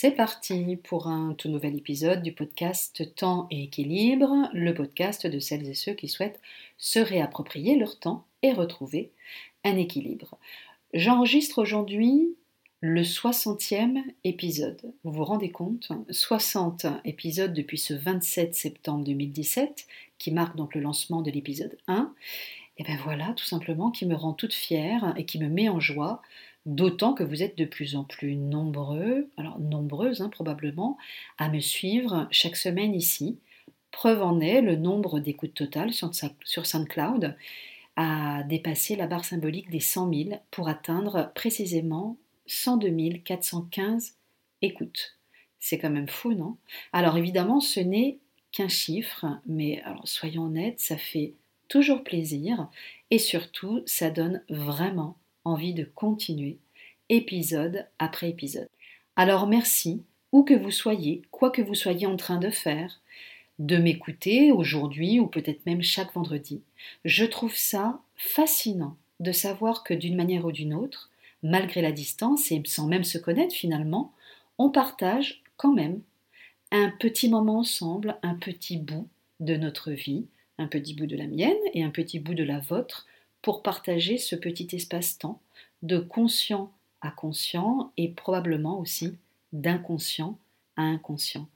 C'est parti pour un tout nouvel épisode du podcast Temps et équilibre, le podcast de celles et ceux qui souhaitent se réapproprier leur temps et retrouver un équilibre. J'enregistre aujourd'hui le 60e épisode. Vous vous rendez compte 60 épisodes depuis ce 27 septembre 2017, qui marque donc le lancement de l'épisode 1. Et bien voilà, tout simplement, qui me rend toute fière et qui me met en joie D'autant que vous êtes de plus en plus nombreux, alors nombreuses hein, probablement, à me suivre chaque semaine ici. Preuve en est, le nombre d'écoutes totales sur, SoundCloud a dépassé la barre symbolique des 100 000 pour atteindre précisément 102 415 écoutes. C'est quand même fou, non? Alors évidemment, ce n'est qu'un chiffre, mais alors soyons honnêtes, ça fait toujours plaisir et surtout, ça donne vraiment envie de continuer, épisode après épisode. Alors merci, où que vous soyez, quoi que vous soyez en train de faire, de m'écouter aujourd'hui ou peut-être même chaque vendredi. Je trouve ça fascinant de savoir que d'une manière ou d'une autre, malgré la distance et sans même se connaître finalement, on partage quand même un petit moment ensemble, un petit bout de notre vie, un petit bout de la mienne et un petit bout de la vôtre, pour partager ce petit espace-temps de conscient à conscient et probablement aussi d'inconscient à inconscient.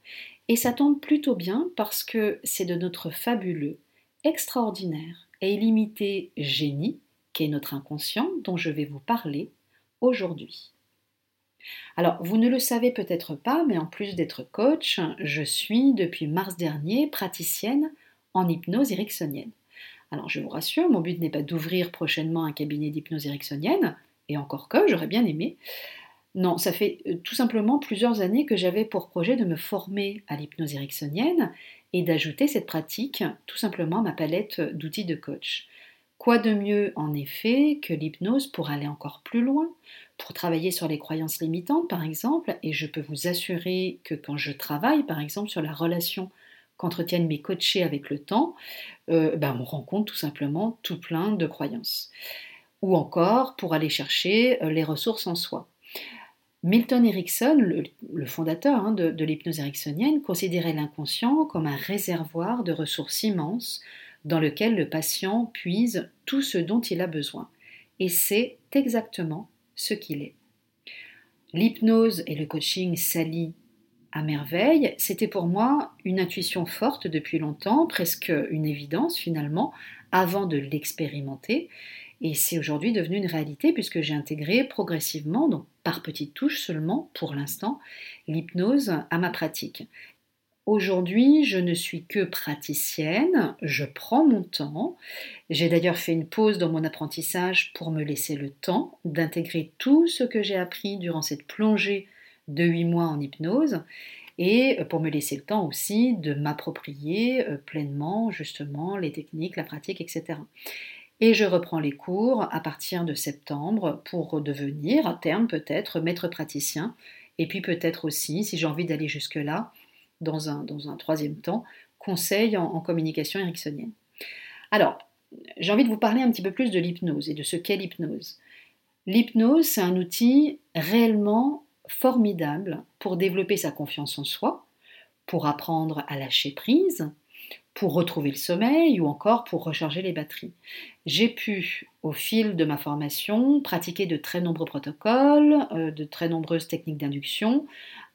Et ça tombe plutôt bien parce que c'est de notre fabuleux, extraordinaire et illimité génie, qu'est notre inconscient, dont je vais vous parler aujourd'hui. Alors, vous ne le savez peut-être pas, mais en plus d'être coach, je suis depuis mars dernier praticienne en hypnose ericksonienne. Alors je vous rassure, mon but n'est pas d'ouvrir prochainement un cabinet d'hypnose ericksonienne, et encore que j'aurais bien aimé. Non, ça fait euh, tout simplement plusieurs années que j'avais pour projet de me former à l'hypnose ericksonienne et d'ajouter cette pratique tout simplement à ma palette d'outils de coach. Quoi de mieux en effet que l'hypnose pour aller encore plus loin, pour travailler sur les croyances limitantes par exemple, et je peux vous assurer que quand je travaille par exemple sur la relation qu'entretiennent mes coachés avec le temps, euh, ben on rencontre tout simplement tout plein de croyances. Ou encore pour aller chercher euh, les ressources en soi. Milton Erickson, le, fondateur hein, de, de l'hypnose ericksonienne, considérait l'inconscient comme un réservoir de ressources immenses dans lequel le patient puise tout ce dont il a besoin. Et c'est exactement ce qu'il est. L'hypnose et le coaching s'allient merveille. C'était pour moi une intuition forte depuis longtemps, presque une évidence finalement, avant de l'expérimenter. Et c'est aujourd'hui devenu une réalité puisque j'ai intégré progressivement, donc par petites touches seulement pour l'instant, l'hypnose à ma pratique. Aujourd'hui, je ne suis que praticienne, je prends mon temps. J'ai d'ailleurs fait une pause dans mon apprentissage pour me laisser le temps d'intégrer tout ce que j'ai appris durant cette plongée de huit mois en hypnose et pour me laisser le temps aussi de m'approprier euh, pleinement justement les techniques, la pratique, etc. Et je reprends les cours à partir de septembre pour devenir à terme peut-être maître praticien et puis peut-être aussi, si j'ai envie d'aller jusque-là, dans un, dans un troisième temps, conseil en, en communication ericksonienne. Alors, j'ai envie de vous parler un petit peu plus de l'hypnose et de ce qu'est l'hypnose. L'hypnose, c'est un outil réellement formidable pour développer sa confiance en soi, pour apprendre à lâcher prise, pour retrouver le sommeil ou encore pour recharger les batteries. J'ai pu, au fil de ma formation, pratiquer de très nombreux protocoles, euh, de très nombreuses techniques d'induction,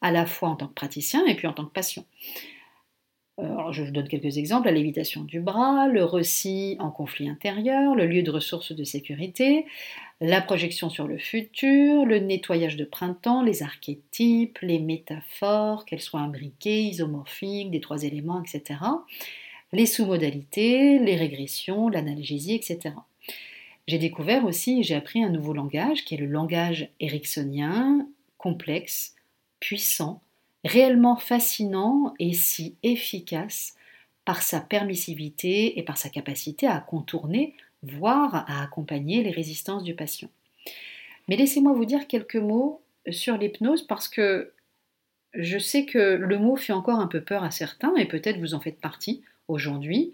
à la fois en tant que praticien et puis en tant que patient. Euh, je vous donne quelques exemples, la lévitation du bras, le récit en conflit intérieur, le lieu de ressources de sécurité, la projection sur le futur, le nettoyage de printemps, les archétypes, les métaphores, qu'elles soient imbriquées, isomorphiques, des trois éléments, etc. Les sous-modalités, les régressions, l'analgésie, etc. J'ai découvert aussi, j'ai appris un nouveau langage qui est le langage ericksonien, complexe, puissant, réellement fascinant et si efficace par sa permissivité et par sa capacité à contourner, voire à accompagner les résistances du patient. Mais laissez-moi vous dire quelques mots sur l'hypnose parce que je sais que le mot fait encore un peu peur à certains et peut-être vous en faites partie aujourd'hui.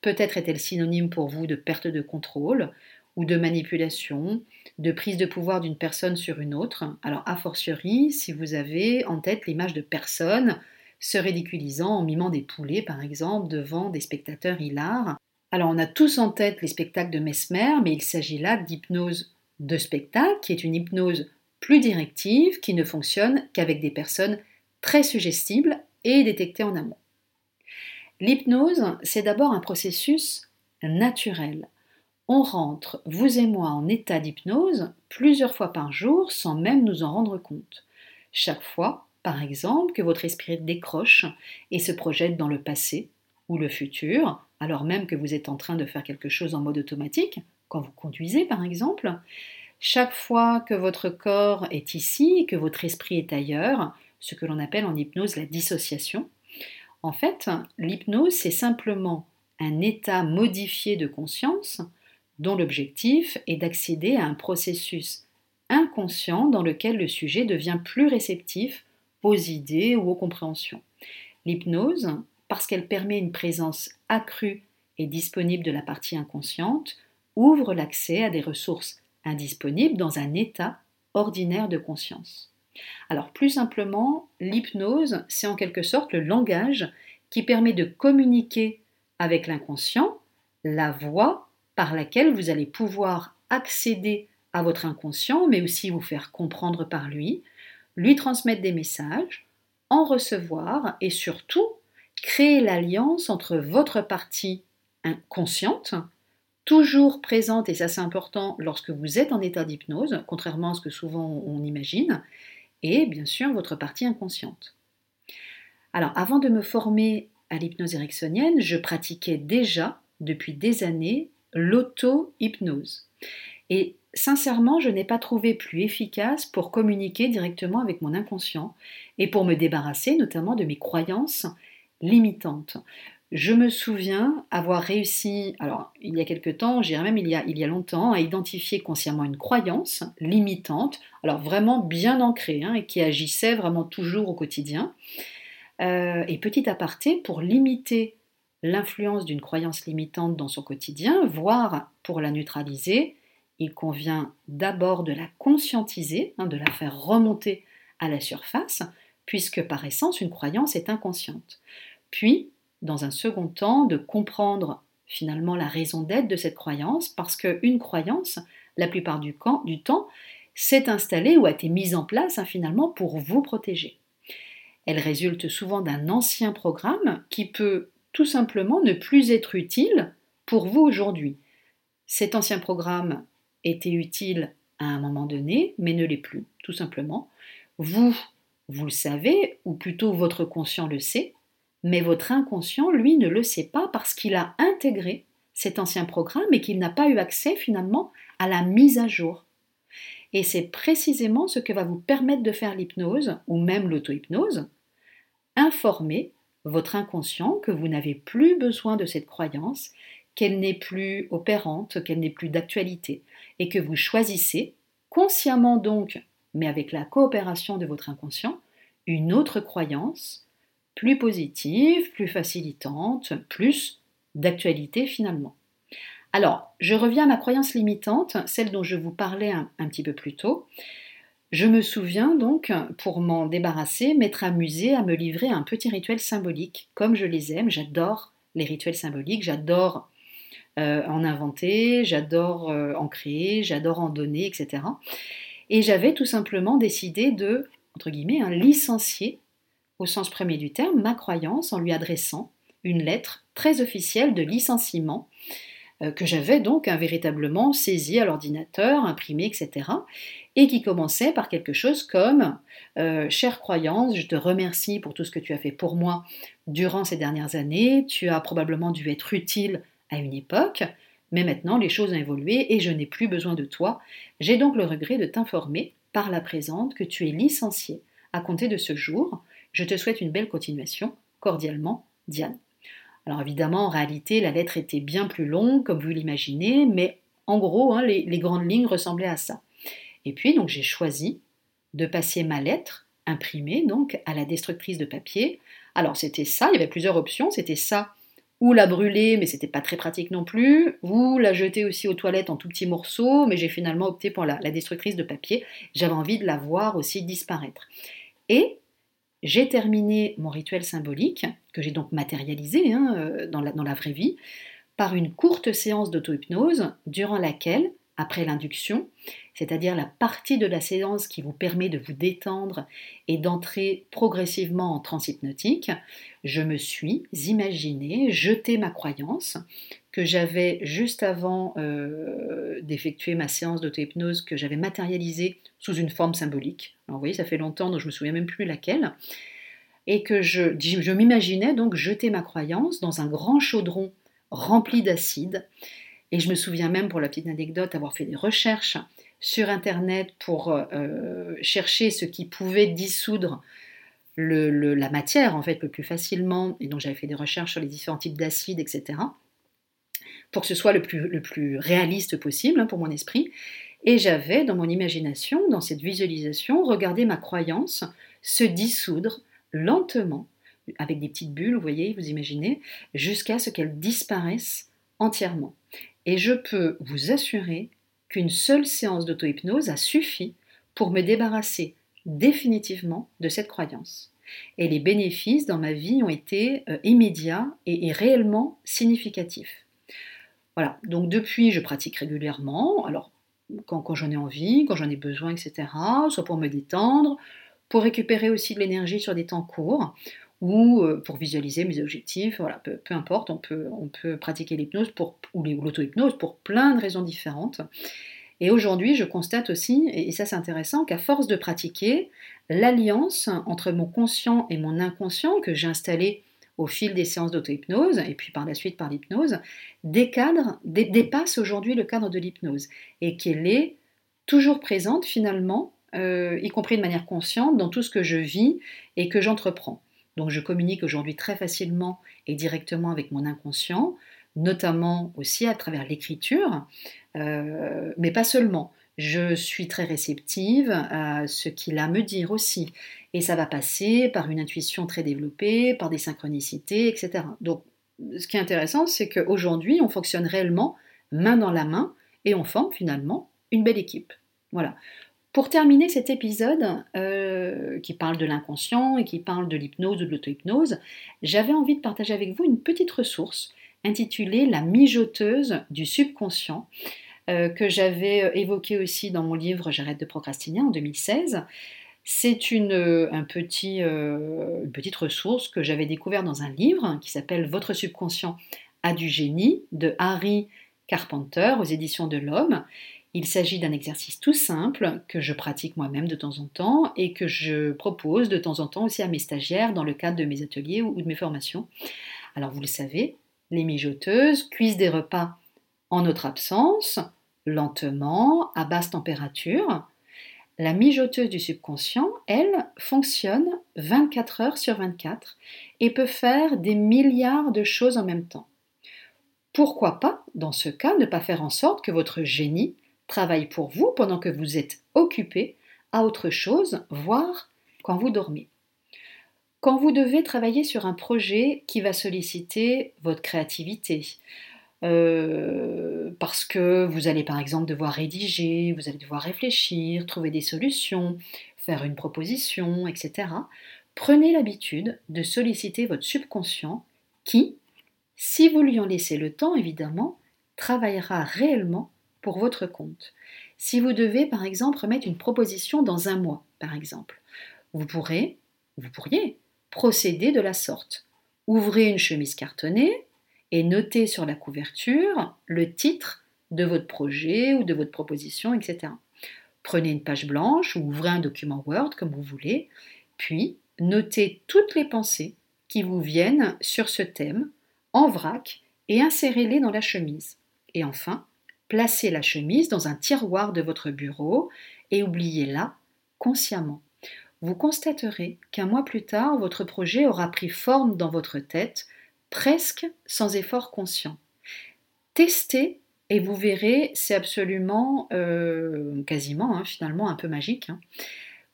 Peut-être est-elle synonyme pour vous de perte de contrôle ou de manipulation, de prise de pouvoir d'une personne sur une autre. Alors, a fortiori, si vous avez en tête l'image de personnes se ridiculisant en mimant des poulets, par exemple, devant des spectateurs hilars. Alors, on a tous en tête les spectacles de Mesmer, mais il s'agit là d'hypnose de spectacle, qui est une hypnose plus directive, qui ne fonctionne qu'avec des personnes très suggestibles et détectées en amont. L'hypnose, c'est d'abord un processus naturel. On rentre, vous et moi, en état d'hypnose plusieurs fois par jour sans même nous en rendre compte. Chaque fois, par exemple, que votre esprit décroche et se projette dans le passé le futur, alors même que vous êtes en train de faire quelque chose en mode automatique, quand vous conduisez par exemple, chaque fois que votre corps est ici et que votre esprit est ailleurs, ce que l'on appelle en hypnose la dissociation, en fait, l'hypnose, c'est simplement un état modifié de conscience dont l'objectif est d'accéder à un processus inconscient dans lequel le sujet devient plus réceptif aux idées ou aux compréhensions. L'hypnose, parce qu'elle permet une présence accrue et disponible de la partie inconsciente, ouvre l'accès à des ressources indisponibles dans un état ordinaire de conscience. Alors plus simplement, l'hypnose, c'est en quelque sorte le langage qui permet de communiquer avec l'inconscient, la voie par laquelle vous allez pouvoir accéder à votre inconscient, mais aussi vous faire comprendre par lui, lui transmettre des messages, en recevoir et surtout créer l'alliance entre votre partie inconsciente, toujours présente, et ça c'est important lorsque vous êtes en état d'hypnose, contrairement à ce que souvent on imagine, et bien sûr votre partie inconsciente. Alors avant de me former à l'hypnose ericksonienne, je pratiquais déjà depuis des années l'auto-hypnose. Et sincèrement, je n'ai pas trouvé plus efficace pour communiquer directement avec mon inconscient et pour me débarrasser notamment de mes croyances limitantes. Je me souviens avoir réussi, alors il y a quelque temps, j'irais même il y, a, il y a longtemps, à identifier consciemment une croyance limitante, alors vraiment bien ancrée hein, et qui agissait vraiment toujours au quotidien. Euh, et petit aparté, pour limiter l'influence d'une croyance limitante dans son quotidien, voire pour la neutraliser, il convient d'abord de la conscientiser, hein, de la faire remonter à la surface, puisque par essence une croyance est inconsciente. Puis, dans un second temps, de comprendre finalement la raison d'être de cette croyance, parce qu'une croyance, la plupart du, temps, s'est installée ou a été mise en place hein, finalement pour vous protéger. Elle résulte souvent d'un ancien programme qui peut tout simplement ne plus être utile pour vous aujourd'hui. Cet ancien programme était utile à un moment donné, mais ne l'est plus, tout simplement. Vous, vous le savez, ou plutôt votre conscient le sait, mais votre inconscient, lui, ne le sait pas parce qu'il a intégré cet ancien programme et qu'il n'a pas eu accès finalement à la mise à jour. Et c'est précisément ce que va vous permettre de faire l'hypnose, ou même l'auto-hypnose, informer votre inconscient que vous n'avez plus besoin de cette croyance, qu'elle n'est plus opérante, qu'elle n'est plus d'actualité, et que vous choisissez, consciemment donc, mais avec la coopération de votre inconscient, une autre croyance, plus positive, plus facilitante, plus d'actualité finalement. Alors, je reviens à ma croyance limitante, celle dont je vous parlais un, petit peu plus tôt. Je me souviens donc, pour m'en débarrasser, m'être amusée à me livrer un petit rituel symbolique, comme je les aime. J'adore les rituels symboliques, j'adore euh, en inventer, j'adore euh, en créer, j'adore en donner, etc. Et j'avais tout simplement décidé de, entre guillemets, hein, licencier, au sens premier du terme, ma croyance en lui adressant une lettre très officielle de licenciement euh, que j'avais donc véritablement saisi à l'ordinateur, imprimé, etc et qui commençait par quelque chose comme euh, Chère croyance, je te remercie pour tout ce que tu as fait pour moi durant ces dernières années, tu as probablement dû être utile à une époque, mais maintenant les choses ont évolué et je n'ai plus besoin de toi. J'ai donc le regret de t'informer par la présente que tu es licencié à compter de ce jour. Je te souhaite une belle continuation. Cordialement, Diane. Alors évidemment, en réalité, la lettre était bien plus longue, comme vous l'imaginez, mais en gros, hein, les grandes lignes ressemblaient à ça. Et puis, donc, j'ai choisi de passer ma lettre imprimée donc à la destructrice de papier. Alors, c'était ça, il y avait plusieurs options. C'était ça ou la brûler, mais c'était pas très pratique non plus, ou la jeter aussi aux toilettes en tout petits morceaux, mais j'ai finalement opté pour la, destructrice de papier. J'avais envie de la voir aussi disparaître. Et j'ai terminé mon rituel symbolique, que j'ai donc matérialisé hein, euh, dans, la, dans la vraie vie, par une courte séance d'auto-hypnose durant laquelle après l'induction, c'est-à-dire la partie de la séance qui vous permet de vous détendre et d'entrer progressivement en transe hypnotique, je me suis imaginé jeter ma croyance que j'avais juste avant euh, d'effectuer ma séance d'auto-hypnose, que j'avais matérialisée sous une forme symbolique. Alors vous voyez, ça fait longtemps, donc je me souviens même plus laquelle. Et que je m'imaginais donc jeter ma croyance dans un grand chaudron rempli d'acide et je me souviens même, pour la petite anecdote, avoir fait des recherches sur Internet pour euh, chercher ce qui pouvait dissoudre la matière, en fait, le plus facilement. Et donc, j'avais fait des recherches sur les différents types d'acides, etc. Pour que ce soit le plus, le plus réaliste possible hein, pour mon esprit. Et j'avais, dans mon imagination, dans cette visualisation, regardé ma croyance se dissoudre lentement, avec des petites bulles, vous voyez, vous imaginez, jusqu'à ce qu'elle disparaisse entièrement. Et je peux vous assurer qu'une seule séance d'auto-hypnose a suffi pour me débarrasser définitivement de cette croyance. Et les bénéfices dans ma vie ont été euh, immédiats et, réellement significatifs. Voilà, donc depuis, je pratique régulièrement, alors quand, quand j'en ai envie, quand j'en ai besoin, etc., soit pour me détendre, pour récupérer aussi de l'énergie sur des temps courts, ou euh, pour visualiser mes objectifs, voilà, peu, importe, on peut, on peut pratiquer l'hypnose ou l'auto-hypnose pour plein de raisons différentes. Et aujourd'hui, je constate aussi, et ça c'est intéressant, qu'à force de pratiquer, l'alliance entre mon conscient et mon inconscient que j'ai installé au fil des séances d'auto-hypnose, et puis par la suite par l'hypnose, décadre, dépasse aujourd'hui le cadre de l'hypnose, et qu'elle est toujours présente finalement, euh, y compris de manière consciente, dans tout ce que je vis et que j'entreprends. Donc je communique aujourd'hui très facilement et directement avec mon inconscient, notamment aussi à travers l'écriture, euh, mais pas seulement. Je suis très réceptive à ce qu'il a à me dire aussi. Et ça va passer par une intuition très développée, par des synchronicités, etc. Donc ce qui est intéressant, c'est qu'aujourd'hui, on fonctionne réellement main dans la main et on forme finalement une belle équipe. Voilà. Pour terminer cet épisode euh, qui parle de l'inconscient et qui parle de l'hypnose ou de l'auto-hypnose, j'avais envie de partager avec vous une petite ressource intitulée La mijoteuse du subconscient euh, que j'avais euh, évoquée aussi dans mon livre J'arrête de procrastiner en 2016. C'est une, une petite ressource que j'avais découverte dans un livre qui s'appelle Votre subconscient a du génie de Harry Carpenter aux éditions de l'Homme il s'agit d'un exercice tout simple que je pratique moi-même de temps en temps et que je propose de temps en temps aussi à mes stagiaires dans le cadre de mes ateliers ou de mes formations. Alors vous le savez, les mijoteuses cuisent des repas en notre absence, lentement, à basse température. La mijoteuse du subconscient, elle, fonctionne 24 heures sur 24 et peut faire des milliards de choses en même temps. Pourquoi pas, dans ce cas, ne pas faire en sorte que votre génie travaille pour vous pendant que vous êtes occupé à autre chose, voire quand vous dormez. Quand vous devez travailler sur un projet qui va solliciter votre créativité, euh, parce que vous allez par exemple devoir rédiger, vous allez devoir réfléchir, trouver des solutions, faire une proposition, etc. Prenez l'habitude de solliciter votre subconscient qui, si vous lui en laissez le temps évidemment, travaillera réellement pour votre compte. Si vous devez, par exemple, remettre une proposition dans un mois, par exemple, vous pourrez, vous pourriez procéder de la sorte. Ouvrez une chemise cartonnée et notez sur la couverture le titre de votre projet ou de votre proposition, etc. Prenez une page blanche ou ouvrez un document Word comme vous voulez, puis notez toutes les pensées qui vous viennent sur ce thème en vrac et insérez-les dans la chemise. Et enfin, Placez la chemise dans un tiroir de votre bureau et oubliez-la consciemment. Vous constaterez qu'un mois plus tard, votre projet aura pris forme dans votre tête, presque sans effort conscient. Testez et vous verrez, c'est absolument, euh, quasiment, hein, finalement, un peu magique. Hein.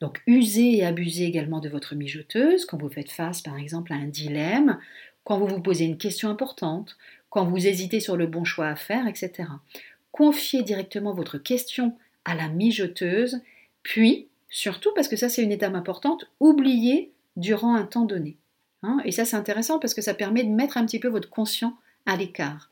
Donc, usez et abusez également de votre mijoteuse quand vous faites face, par exemple, à un dilemme quand vous vous posez une question importante, quand vous hésitez sur le bon choix à faire, etc. Confiez directement votre question à la mijoteuse, puis, surtout parce que ça c'est une étape importante, oubliez durant un temps donné. Hein. et ça c'est intéressant parce que ça permet de mettre un petit peu votre conscient à l'écart.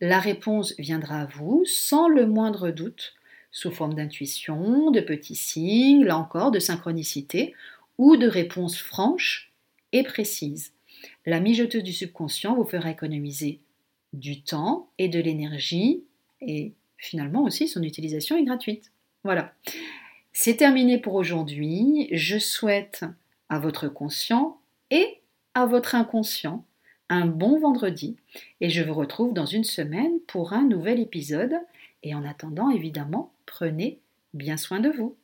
La réponse viendra à vous sans le moindre doute, sous forme d'intuition, de petits signes, là encore de synchronicité, ou de réponses franches et précises. La mijoteuse du subconscient vous fera économiser du temps et de l'énergie, et finalement aussi son utilisation est gratuite. Voilà. C'est terminé pour aujourd'hui. Je souhaite à votre conscient et à votre inconscient un bon vendredi et je vous retrouve dans une semaine pour un nouvel épisode. Et en attendant, évidemment, prenez bien soin de vous.